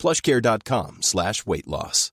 plushcare.com slash weight loss.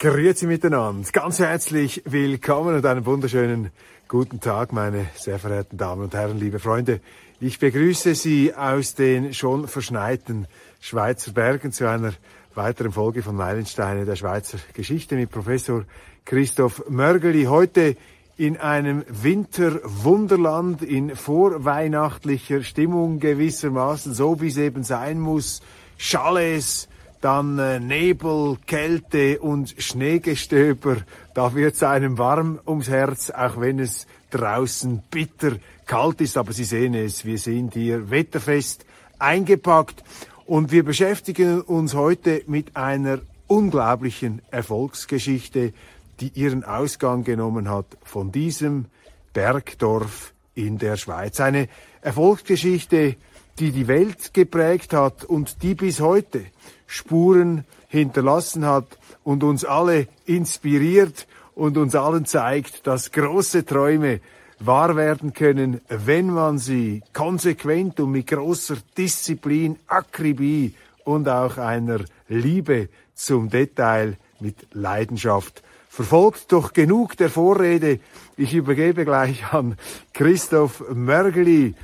Grüezi miteinander. Ganz herzlich willkommen und einen wunderschönen guten Tag, meine sehr verehrten Damen und Herren, liebe Freunde. Ich begrüße Sie aus den schon verschneiten Schweizer Bergen zu einer weiteren Folge von Meilensteine der Schweizer Geschichte mit Professor Christoph Mörgeli. Heute in einem Winterwunderland in vorweihnachtlicher Stimmung gewissermaßen, so wie es eben sein muss. Chalets, dann äh, Nebel, Kälte und Schneegestöber. Da wird's einem warm ums Herz, auch wenn es draußen bitter kalt ist. Aber Sie sehen es, wir sind hier wetterfest eingepackt. Und wir beschäftigen uns heute mit einer unglaublichen Erfolgsgeschichte, die ihren Ausgang genommen hat von diesem Bergdorf in der Schweiz. Eine Erfolgsgeschichte, die die Welt geprägt hat und die bis heute Spuren hinterlassen hat und uns alle inspiriert und uns allen zeigt, dass große Träume wahr werden können, wenn man sie konsequent und mit großer Disziplin, Akribie und auch einer Liebe zum Detail mit Leidenschaft verfolgt. Doch genug der Vorrede. Ich übergebe gleich an Christoph Mörgeli,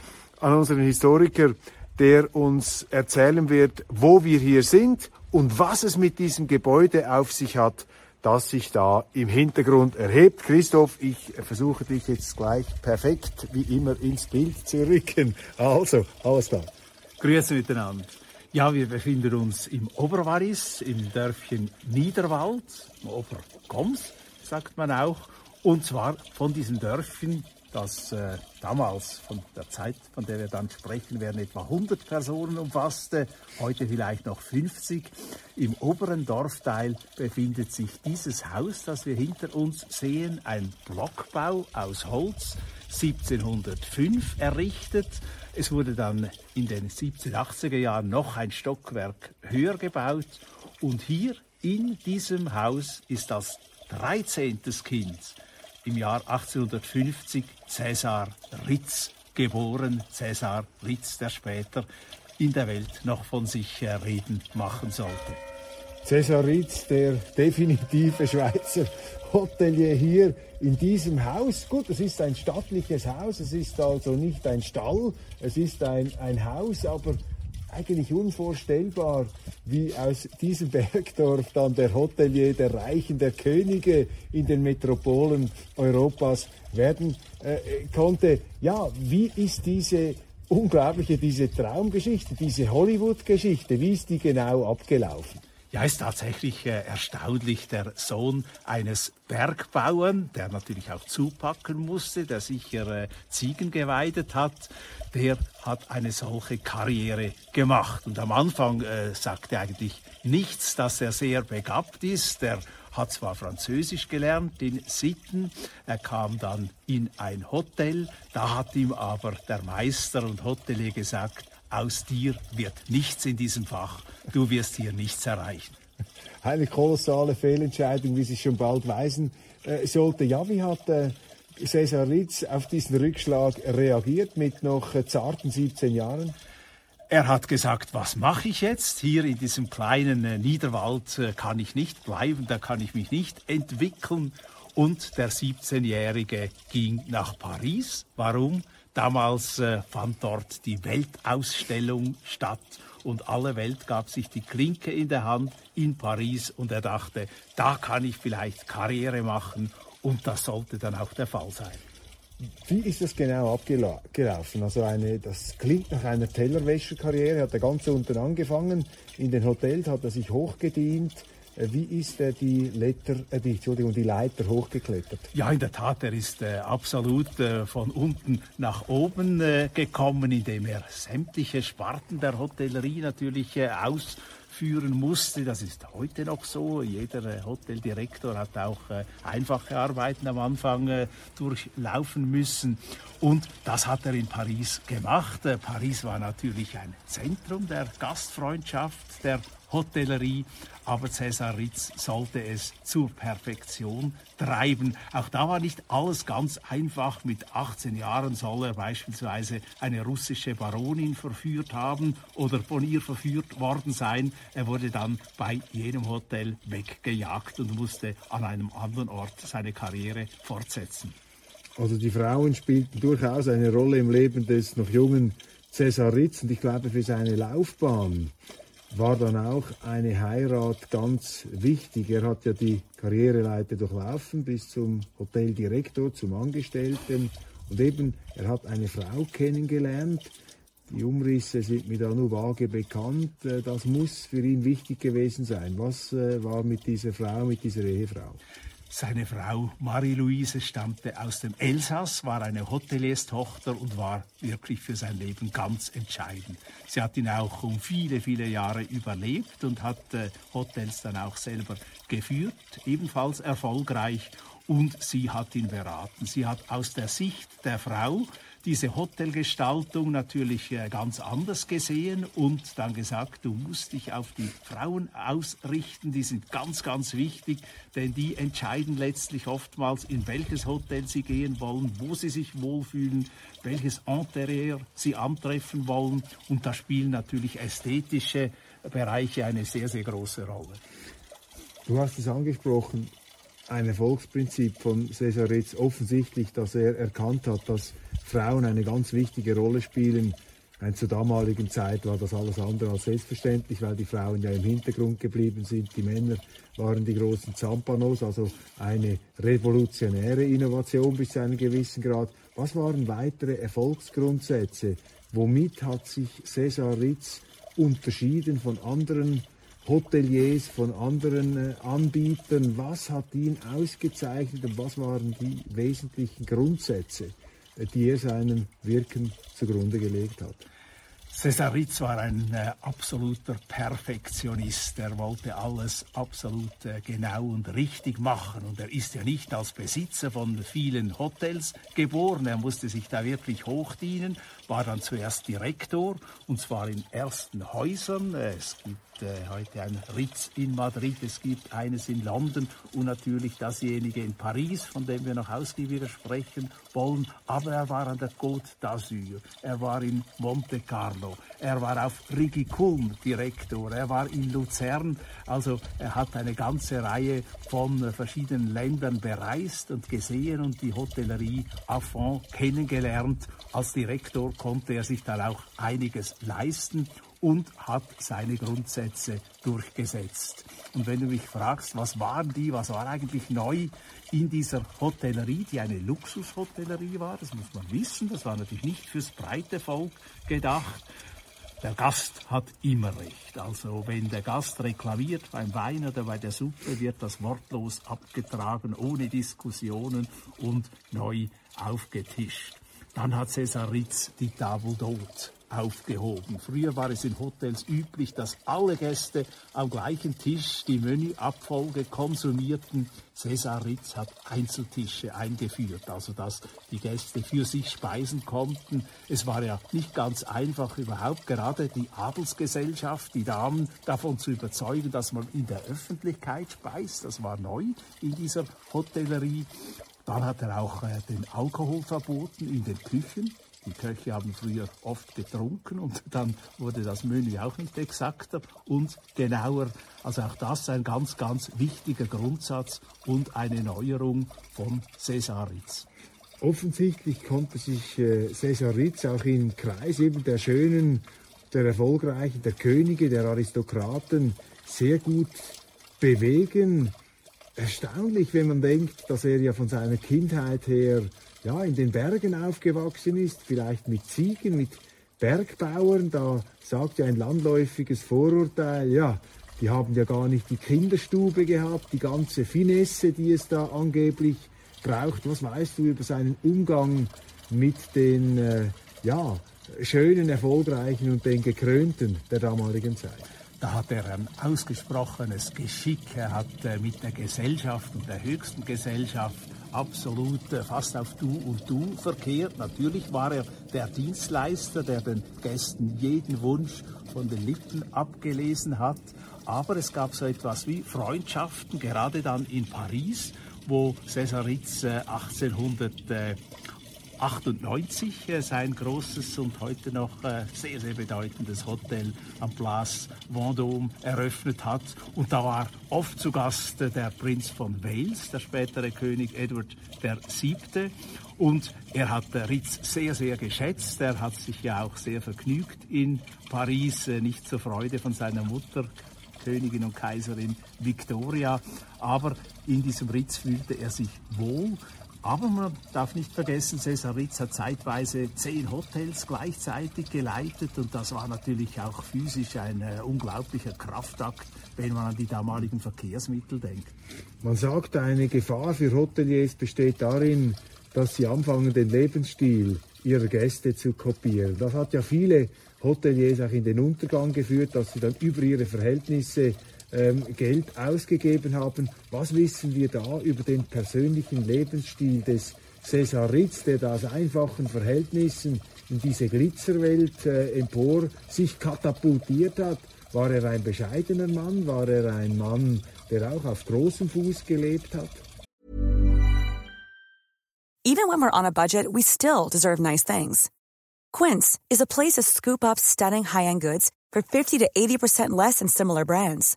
an unseren Historiker, der uns erzählen wird, wo wir hier sind und was es mit diesem Gebäude auf sich hat, das sich da im Hintergrund erhebt. Christoph, ich versuche dich jetzt gleich perfekt wie immer ins Bild zu rücken. Also, alles klar. Grüße miteinander. Ja, wir befinden uns im Oberwaris, im Dörfchen Niederwald, Obergoms, sagt man auch. Und zwar von diesen Dörfchen das äh, damals von der Zeit, von der wir dann sprechen werden, etwa 100 Personen umfasste, heute vielleicht noch 50. Im oberen Dorfteil befindet sich dieses Haus, das wir hinter uns sehen, ein Blockbau aus Holz, 1705 errichtet. Es wurde dann in den 1780er Jahren noch ein Stockwerk höher gebaut und hier in diesem Haus ist das 13. Kind im Jahr 1850 Cäsar Ritz geboren. Cäsar Ritz, der später in der Welt noch von sich reden machen sollte. Cäsar Ritz, der definitive Schweizer Hotelier hier in diesem Haus. Gut, es ist ein stattliches Haus, es ist also nicht ein Stall, es ist ein, ein Haus, aber eigentlich unvorstellbar, wie aus diesem Bergdorf dann der Hotelier der Reichen, der Könige in den Metropolen Europas werden äh, konnte. Ja, wie ist diese unglaubliche, diese Traumgeschichte, diese Hollywood-Geschichte, wie ist die genau abgelaufen? Ja, ist tatsächlich äh, erstaunlich. Der Sohn eines Bergbauern, der natürlich auch zupacken musste, der sicher äh, Ziegen geweidet hat, der hat eine solche Karriere gemacht. Und am Anfang äh, sagte eigentlich nichts, dass er sehr begabt ist. Er hat zwar Französisch gelernt in Sitten, er kam dann in ein Hotel, da hat ihm aber der Meister und Hotelier gesagt, aus dir wird nichts in diesem Fach, du wirst hier nichts erreichen. Eine kolossale Fehlentscheidung, wie sich schon bald weisen äh, sollte. Ja, wie hat äh, Cesar Ritz auf diesen Rückschlag reagiert mit noch äh, zarten 17 Jahren? Er hat gesagt, was mache ich jetzt? Hier in diesem kleinen äh, Niederwald äh, kann ich nicht bleiben, da kann ich mich nicht entwickeln. Und der 17-Jährige ging nach Paris. Warum? Damals äh, fand dort die Weltausstellung statt und alle Welt gab sich die Klinke in der Hand in Paris und er dachte, da kann ich vielleicht Karriere machen und das sollte dann auch der Fall sein. Wie ist das genau abgelaufen? Also eine, das klingt nach einer Tellerwäscherkarriere. Hat er ganz unten angefangen. In den Hotels hat er sich hochgedient. Äh, wie ist er die, Letter, äh, die, Entschuldigung, die Leiter hochgeklettert? Ja, in der Tat, er ist äh, absolut äh, von unten nach oben äh, gekommen, indem er sämtliche Sparten der Hotellerie natürlich äh, aus führen musste. Das ist heute noch so. Jeder äh, Hoteldirektor hat auch äh, einfache Arbeiten am Anfang äh, durchlaufen müssen. Und das hat er in Paris gemacht. Paris war natürlich ein Zentrum der Gastfreundschaft, der Hotellerie, aber Cäsar Ritz sollte es zur Perfektion treiben. Auch da war nicht alles ganz einfach. Mit 18 Jahren soll er beispielsweise eine russische Baronin verführt haben oder von ihr verführt worden sein. Er wurde dann bei jedem Hotel weggejagt und musste an einem anderen Ort seine Karriere fortsetzen. Also die Frauen spielten durchaus eine Rolle im Leben des noch jungen Cäsar Ritz und ich glaube für seine Laufbahn war dann auch eine Heirat ganz wichtig. Er hat ja die Karriereleiter durchlaufen bis zum Hoteldirektor, zum Angestellten. Und eben, er hat eine Frau kennengelernt. Die Umrisse sind mir da nur vage bekannt. Äh, das muss für ihn wichtig gewesen sein. Was äh, war mit dieser Frau, mit dieser Ehefrau? Seine Frau Marie-Louise stammte aus dem Elsass, war eine Hotelierstochter und war wirklich für sein Leben ganz entscheidend. Sie hat ihn auch um viele, viele Jahre überlebt und hat äh, Hotels dann auch selber geführt, ebenfalls erfolgreich. Und sie hat ihn beraten. Sie hat aus der Sicht der Frau diese Hotelgestaltung natürlich äh, ganz anders gesehen und dann gesagt, du musst dich auf die Frauen ausrichten, die sind ganz, ganz wichtig, denn die entscheiden letztlich oftmals, in welches Hotel sie gehen wollen, wo sie sich wohlfühlen, welches Interieur sie antreffen wollen und da spielen natürlich ästhetische Bereiche eine sehr, sehr große Rolle. Du hast es angesprochen, ein Erfolgsprinzip von Cesar Ritz offensichtlich, dass er erkannt hat, dass Frauen eine ganz wichtige Rolle spielen. Meine, zur damaligen Zeit war das alles andere als selbstverständlich, weil die Frauen ja im Hintergrund geblieben sind. Die Männer waren die großen Zampanos, also eine revolutionäre Innovation bis zu einem gewissen Grad. Was waren weitere Erfolgsgrundsätze? Womit hat sich Cesar Ritz unterschieden von anderen Hoteliers, von anderen äh, Anbietern? Was hat ihn ausgezeichnet und was waren die wesentlichen Grundsätze? die er seinem Wirken zugrunde gelegt hat. Cesar Ritz war ein äh, absoluter Perfektionist. Er wollte alles absolut äh, genau und richtig machen. Und er ist ja nicht als Besitzer von vielen Hotels geboren. Er musste sich da wirklich hochdienen, war dann zuerst Direktor und zwar in ersten Häusern. Es gibt äh, heute ein Ritz in Madrid, es gibt eines in London und natürlich dasjenige in Paris, von dem wir noch ausgiebiger sprechen wollen. Aber er war an der Côte d'Azur, er war in Monte Carlo, er war auf Rigiculm Direktor, er war in Luzern. Also er hat eine ganze Reihe von äh, verschiedenen Ländern bereist und gesehen und die Hotellerie à fond kennengelernt. Als Direktor konnte er sich dann auch einiges leisten und hat seine Grundsätze durchgesetzt. Und wenn du mich fragst, was waren die, was war eigentlich neu in dieser Hotellerie, die eine Luxushotellerie war, das muss man wissen, das war natürlich nicht fürs breite Volk gedacht. Der Gast hat immer recht. Also wenn der Gast reklamiert beim Wein oder bei der Suppe, wird das wortlos abgetragen, ohne Diskussionen und neu aufgetischt. Dann hat Cesar Ritz die Table d'Hôte aufgehoben. Früher war es in Hotels üblich, dass alle Gäste am gleichen Tisch die Menüabfolge konsumierten. Cesar Ritz hat Einzeltische eingeführt, also dass die Gäste für sich speisen konnten. Es war ja nicht ganz einfach überhaupt gerade die Adelsgesellschaft, die Damen davon zu überzeugen, dass man in der Öffentlichkeit speist. Das war neu in dieser Hotellerie. Dann hat er auch äh, den Alkohol verboten in den Küchen. Die Köche haben früher oft getrunken und dann wurde das Menü auch nicht exakter und genauer. Also auch das ein ganz, ganz wichtiger Grundsatz und eine Neuerung von Cesaritz. Offensichtlich konnte sich äh, Cesaritz auch im Kreis eben der Schönen, der Erfolgreichen, der Könige, der Aristokraten sehr gut bewegen. Erstaunlich, wenn man denkt, dass er ja von seiner Kindheit her ja, in den Bergen aufgewachsen ist, vielleicht mit Ziegen, mit Bergbauern, da sagt ja ein landläufiges Vorurteil, ja, Die haben ja gar nicht die Kinderstube gehabt, die ganze Finesse, die es da angeblich braucht. Was weißt du über seinen Umgang mit den äh, ja, schönen, erfolgreichen und den gekrönten der damaligen Zeit? Da hat er ein ausgesprochenes Geschick. Er hat äh, mit der Gesellschaft und der höchsten Gesellschaft absolut äh, fast auf Du und Du verkehrt. Natürlich war er der Dienstleister, der den Gästen jeden Wunsch von den Lippen abgelesen hat. Aber es gab so etwas wie Freundschaften, gerade dann in Paris, wo César Ritz 1800 äh, 98 äh, sein großes und heute noch äh, sehr, sehr bedeutendes Hotel am Place Vendôme eröffnet hat. Und da war oft zu Gast äh, der Prinz von Wales, der spätere König Edward VII. Und er hat Ritz sehr, sehr geschätzt. Er hat sich ja auch sehr vergnügt in Paris, nicht zur Freude von seiner Mutter, Königin und Kaiserin Victoria. Aber in diesem Ritz fühlte er sich wohl. Aber man darf nicht vergessen, Cesar Ritz hat zeitweise zehn Hotels gleichzeitig geleitet und das war natürlich auch physisch ein äh, unglaublicher Kraftakt, wenn man an die damaligen Verkehrsmittel denkt. Man sagt, eine Gefahr für Hoteliers besteht darin, dass sie anfangen, den Lebensstil ihrer Gäste zu kopieren. Das hat ja viele Hoteliers auch in den Untergang geführt, dass sie dann über ihre Verhältnisse Geld ausgegeben haben. Was wissen wir da über den persönlichen Lebensstil des Cesar Ritz, der da aus einfachen Verhältnissen in diese Glitzerwelt äh, empor sich katapultiert hat? War er ein bescheidener Mann? War er ein Mann, der auch auf großem Fuß gelebt hat? Even when we're on a budget, we still deserve nice things. Quince is a place to scoop up stunning high-end goods for 50 to 80% less than similar brands.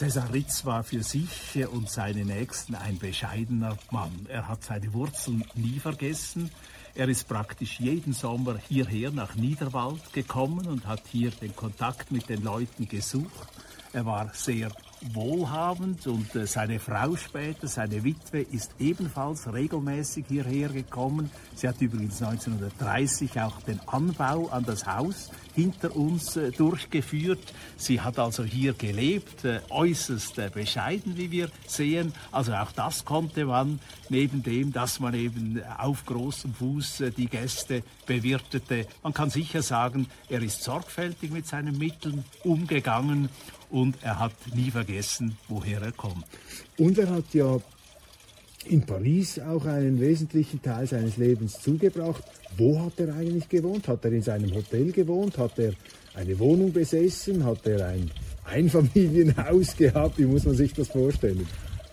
Cäsar Ritz war für sich und seine Nächsten ein bescheidener Mann. Er hat seine Wurzeln nie vergessen. Er ist praktisch jeden Sommer hierher nach Niederwald gekommen und hat hier den Kontakt mit den Leuten gesucht. Er war sehr wohlhabend und äh, seine Frau später, seine Witwe, ist ebenfalls regelmäßig hierher gekommen. Sie hat übrigens 1930 auch den Anbau an das Haus hinter uns äh, durchgeführt. Sie hat also hier gelebt, äh, äußerst bescheiden, wie wir sehen. Also auch das konnte man, neben dem, dass man eben auf großem Fuß die Gäste bewirtete. Man kann sicher sagen, er ist sorgfältig mit seinen Mitteln umgegangen und er hat nie vergessen, woher er kommt. Und er hat ja in Paris auch einen wesentlichen Teil seines Lebens zugebracht. Wo hat er eigentlich gewohnt? Hat er in seinem Hotel gewohnt? Hat er eine Wohnung besessen? Hat er ein Einfamilienhaus gehabt? Wie muss man sich das vorstellen?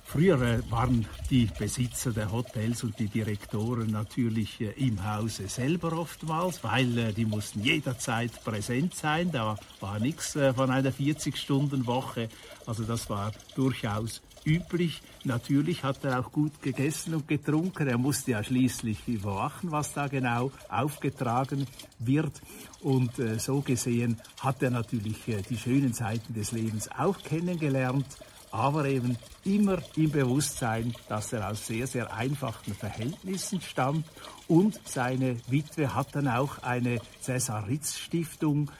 Früher äh, waren die Besitzer der Hotels und die Direktoren natürlich äh, im Hause selber oftmals, weil äh, die mussten jederzeit präsent sein. Da war nichts von einer 40-Stunden-Woche. Also das war durchaus üblich. Natürlich hat er auch gut gegessen und getrunken. Er musste ja schließlich überwachen, was da genau aufgetragen wird. Und so gesehen hat er natürlich die schönen Seiten des Lebens auch kennengelernt aber eben immer im Bewusstsein, dass er aus sehr, sehr einfachen Verhältnissen stammt und seine Witwe hat dann auch eine Cäsar Ritz Stiftung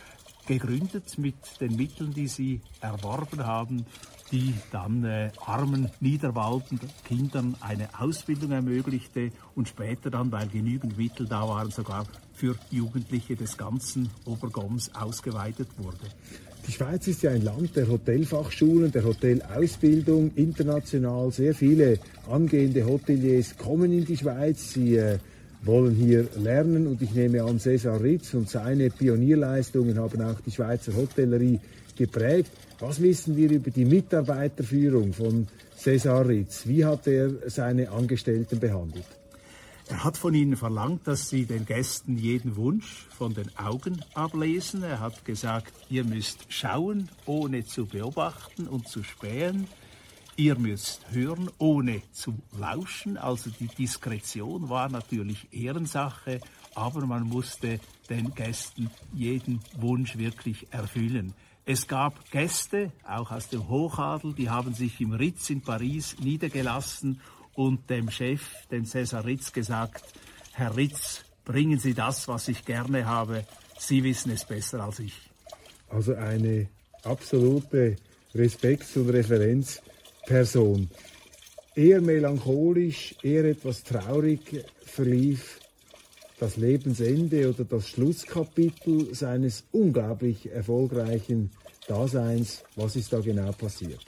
gegründet mit den Mitteln, die sie erworben haben, die dann äh, armen Niederwalden Kindern eine Ausbildung ermöglichte und später dann, weil genügend Mittel da waren, sogar für Jugendliche des ganzen Obergoms ausgeweitet wurde. Die Schweiz ist ja ein Land der Hotelfachschulen, der Hotelausbildung, international. Sehr viele angehende Hoteliers kommen in die Schweiz. Sie äh, wollen hier lernen und ich nehme an, Cesar Ritz und seine Pionierleistungen haben auch die Schweizer Hotellerie geprägt. Was wissen wir über die Mitarbeiterführung von Cesar Ritz? Wie hat er seine Angestellten behandelt? Er hat von ihnen verlangt, dass sie den Gästen jeden Wunsch von den Augen ablesen. Er hat gesagt, ihr müsst schauen, ohne zu beobachten und zu spähen. Ihr müsst hören, ohne zu lauschen. Also die Diskretion war natürlich Ehrensache, aber man musste den Gästen jeden Wunsch wirklich erfüllen. Es gab Gäste, auch aus dem Hochadel, die haben sich im Ritz in Paris niedergelassen und dem Chef, dem Cäsar Ritz, gesagt, Herr Ritz, bringen Sie das, was ich gerne habe. Sie wissen es besser als ich. Also eine absolute Respekts- und Referenz Person. Eher melancholisch, eher etwas traurig verlief das Lebensende oder das Schlusskapitel seines unglaublich erfolgreichen Daseins. Was ist da genau passiert?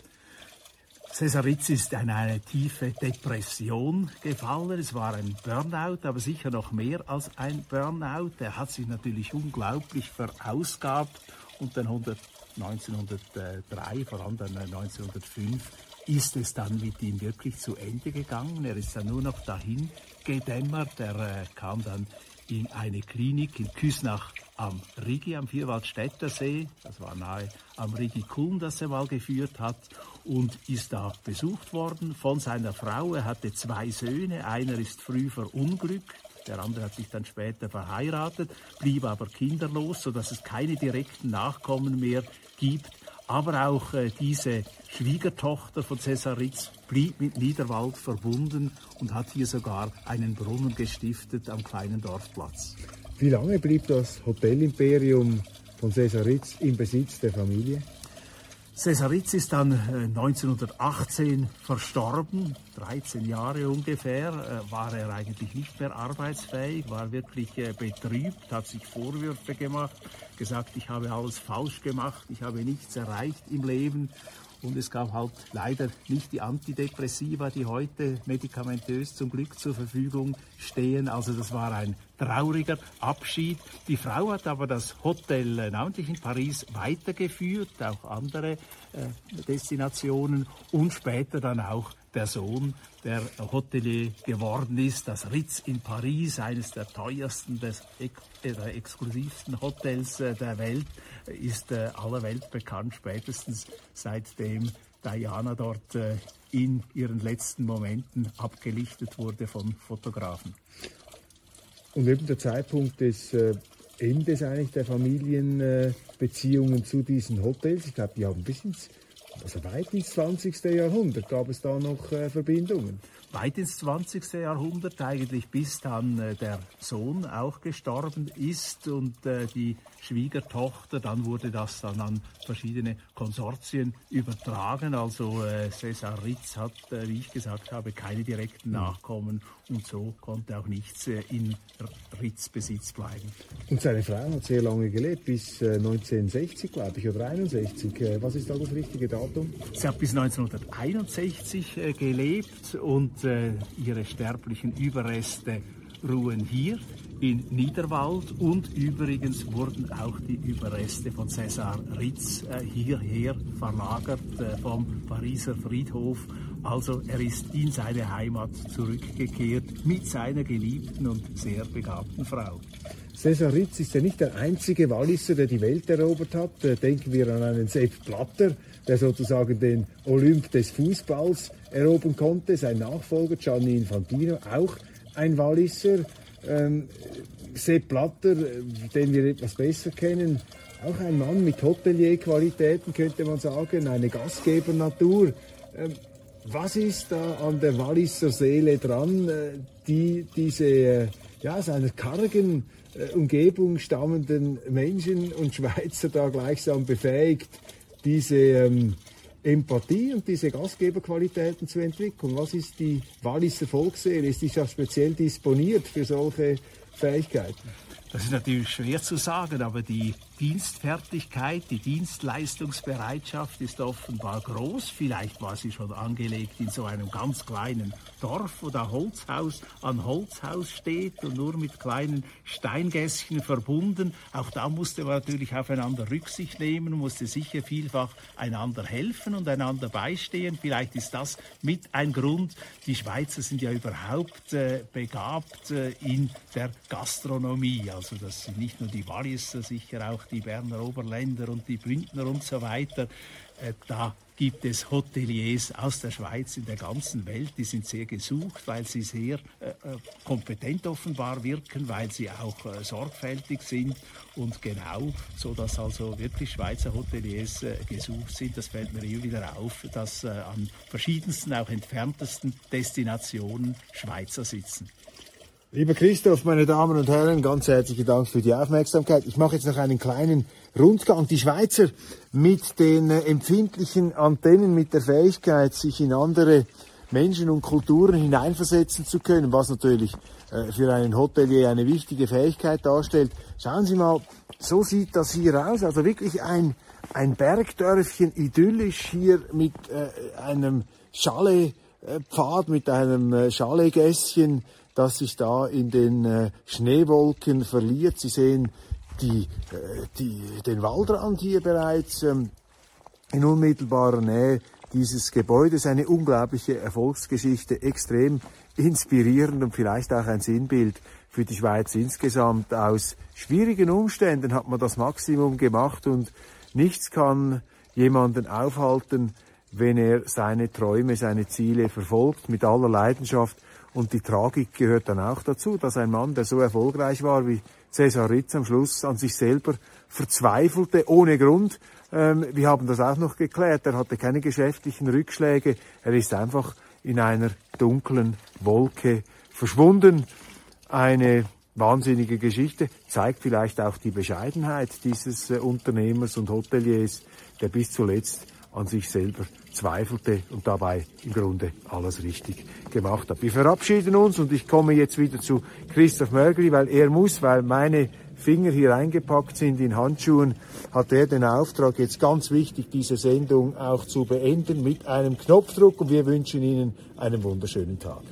Cesaritz ist in eine tiefe Depression gefallen. Es war ein Burnout, aber sicher noch mehr als ein Burnout. Er hat sich natürlich unglaublich verausgabt und dann 1903, vor allem dann 1905, ist es dann mit ihm wirklich zu Ende gegangen. Er ist dann nur noch dahin gedämmert. Er äh, kam dann in eine Klinik in Küsnach am Rigi, am Vierwaldstätter See. Das war nahe am Rigi Kulm, das er mal geführt hat und ist da besucht worden von seiner Frau. Er hatte zwei Söhne. Einer ist früh verunglückt. Der andere hat sich dann später verheiratet, blieb aber kinderlos, sodass es keine direkten Nachkommen mehr gibt. Aber auch äh, diese Schwiegertochter von Cäsar Ritz blieb mit Niederwald verbunden und hat hier sogar einen Brunnen gestiftet am kleinen Dorfplatz. Wie lange blieb das Hotelimperium von Cäsar Ritz im Besitz der Familie? Cesaritz ist dann 1918 äh, verstorben, 13 Jahre ungefähr, äh, war er eigentlich nicht mehr arbeitsfähig, war wirklich äh, betrübt, hat sich Vorwürfe gemacht, gesagt, ich habe alles falsch gemacht, ich habe nichts erreicht im Leben und es gab halt leider nicht die Antidepressiva, die heute medikamentös zum Glück zur Verfügung stehen. Also das war ein trauriger Abschied. Die Frau hat aber das Hotel äh, namentlich in Paris weitergeführt, auch andere äh, Destinationen und später dann auch der Sohn, der Hotelier geworden ist, das Ritz in Paris, eines der teuersten, des, äh, der exklusivsten Hotels äh, der Welt, ist aller Welt bekannt, spätestens seitdem Diana dort in ihren letzten Momenten abgelichtet wurde von Fotografen. Und eben der Zeitpunkt des Endes eigentlich der Familienbeziehungen zu diesen Hotels, ich glaube, die haben bis ins also weit ins 20. Jahrhundert gab es da noch äh, Verbindungen. Weit ins 20. Jahrhundert, eigentlich bis dann äh, der Sohn auch gestorben ist und äh, die Schwiegertochter. Dann wurde das dann an verschiedene Konsortien übertragen. Also äh, Cesar Ritz hat, äh, wie ich gesagt habe, keine direkten Nachkommen und so konnte auch nichts in Ritz Besitz bleiben. Und seine Frau hat sehr lange gelebt, bis 1960, glaube ich, oder 61. was ist da das richtige Datum? Sie hat bis 1961 gelebt und ihre sterblichen Überreste ruhen hier in Niederwald und übrigens wurden auch die Überreste von Cäsar Ritz äh, hierher verlagert äh, vom Pariser Friedhof. Also er ist in seine Heimat zurückgekehrt mit seiner geliebten und sehr begabten Frau. Cäsar Ritz ist ja nicht der einzige Walliser, der die Welt erobert hat. Äh, denken wir an einen Sepp Blatter, der sozusagen den Olymp des Fußballs erobern konnte. Sein Nachfolger Gianni Infantino, auch ein Walliser. Ähm, Sepp Blatter, den wir etwas besser kennen, auch ein Mann mit Hotelierqualitäten, könnte man sagen, eine Gastgebernatur. Ähm, was ist da an der Walliser Seele dran, äh, die diese äh, ja, aus einer kargen äh, Umgebung stammenden Menschen und Schweizer da gleichsam befähigt, diese ähm, Empathie und diese Gastgeberqualitäten zu entwickeln? Was ist die Walliser Volksseele? Ist die ja speziell disponiert für solche Fähigkeiten? Das ist natürlich schwer zu sagen, aber die Dienstfertigkeit, die Dienstleistungsbereitschaft ist offenbar groß. Vielleicht war sie schon angelegt in so einem ganz kleinen Dorf, wo da Holzhaus an Holzhaus steht und nur mit kleinen Steingässchen verbunden. Auch da musste man natürlich aufeinander Rücksicht nehmen, musste sicher vielfach einander helfen und einander beistehen. Vielleicht ist das mit ein Grund. Die Schweizer sind ja überhaupt äh, begabt äh, in der Gastronomie. Also das sind nicht nur die Walliser, sicher auch die Berner Oberländer und die Bündner und so weiter. Äh, da gibt es Hoteliers aus der Schweiz in der ganzen Welt, die sind sehr gesucht, weil sie sehr äh, äh kompetent offenbar wirken, weil sie auch äh, sorgfältig sind und genau, so dass also wirklich Schweizer Hoteliers äh, gesucht sind. Das fällt mir hier wieder auf, dass äh, an verschiedensten, auch entferntesten Destinationen Schweizer sitzen. Lieber Christoph, meine Damen und Herren, ganz herzlichen Dank für die Aufmerksamkeit. Ich mache jetzt noch einen kleinen Rundgang. Die Schweizer mit den äh, empfindlichen Antennen, mit der Fähigkeit, sich in andere Menschen und Kulturen hineinversetzen zu können, was natürlich äh, für einen Hotelier eine wichtige Fähigkeit darstellt. Schauen Sie mal, so sieht das hier aus. Also wirklich ein, ein Bergdörfchen, idyllisch hier mit äh, einem Chaletpfad, mit einem Chaletgässchen, das sich da in den äh, Schneewolken verliert. Sie sehen die, äh, die, den Waldrand hier bereits ähm, in unmittelbarer Nähe dieses Gebäudes. Eine unglaubliche Erfolgsgeschichte, extrem inspirierend und vielleicht auch ein Sinnbild für die Schweiz insgesamt. Aus schwierigen Umständen hat man das Maximum gemacht und nichts kann jemanden aufhalten, wenn er seine Träume, seine Ziele verfolgt mit aller Leidenschaft und die Tragik gehört dann auch dazu, dass ein Mann, der so erfolgreich war wie Cäsar Ritz am Schluss an sich selber verzweifelte, ohne Grund. Ähm, wir haben das auch noch geklärt. Er hatte keine geschäftlichen Rückschläge. Er ist einfach in einer dunklen Wolke verschwunden. Eine wahnsinnige Geschichte, zeigt vielleicht auch die Bescheidenheit dieses äh, Unternehmers und Hoteliers, der bis zuletzt an sich selber zweifelte und dabei im Grunde alles richtig gemacht hat. Wir verabschieden uns und ich komme jetzt wieder zu Christoph Mörgli, weil er muss, weil meine Finger hier eingepackt sind in Handschuhen, hat er den Auftrag, jetzt ganz wichtig, diese Sendung auch zu beenden mit einem Knopfdruck und wir wünschen Ihnen einen wunderschönen Tag.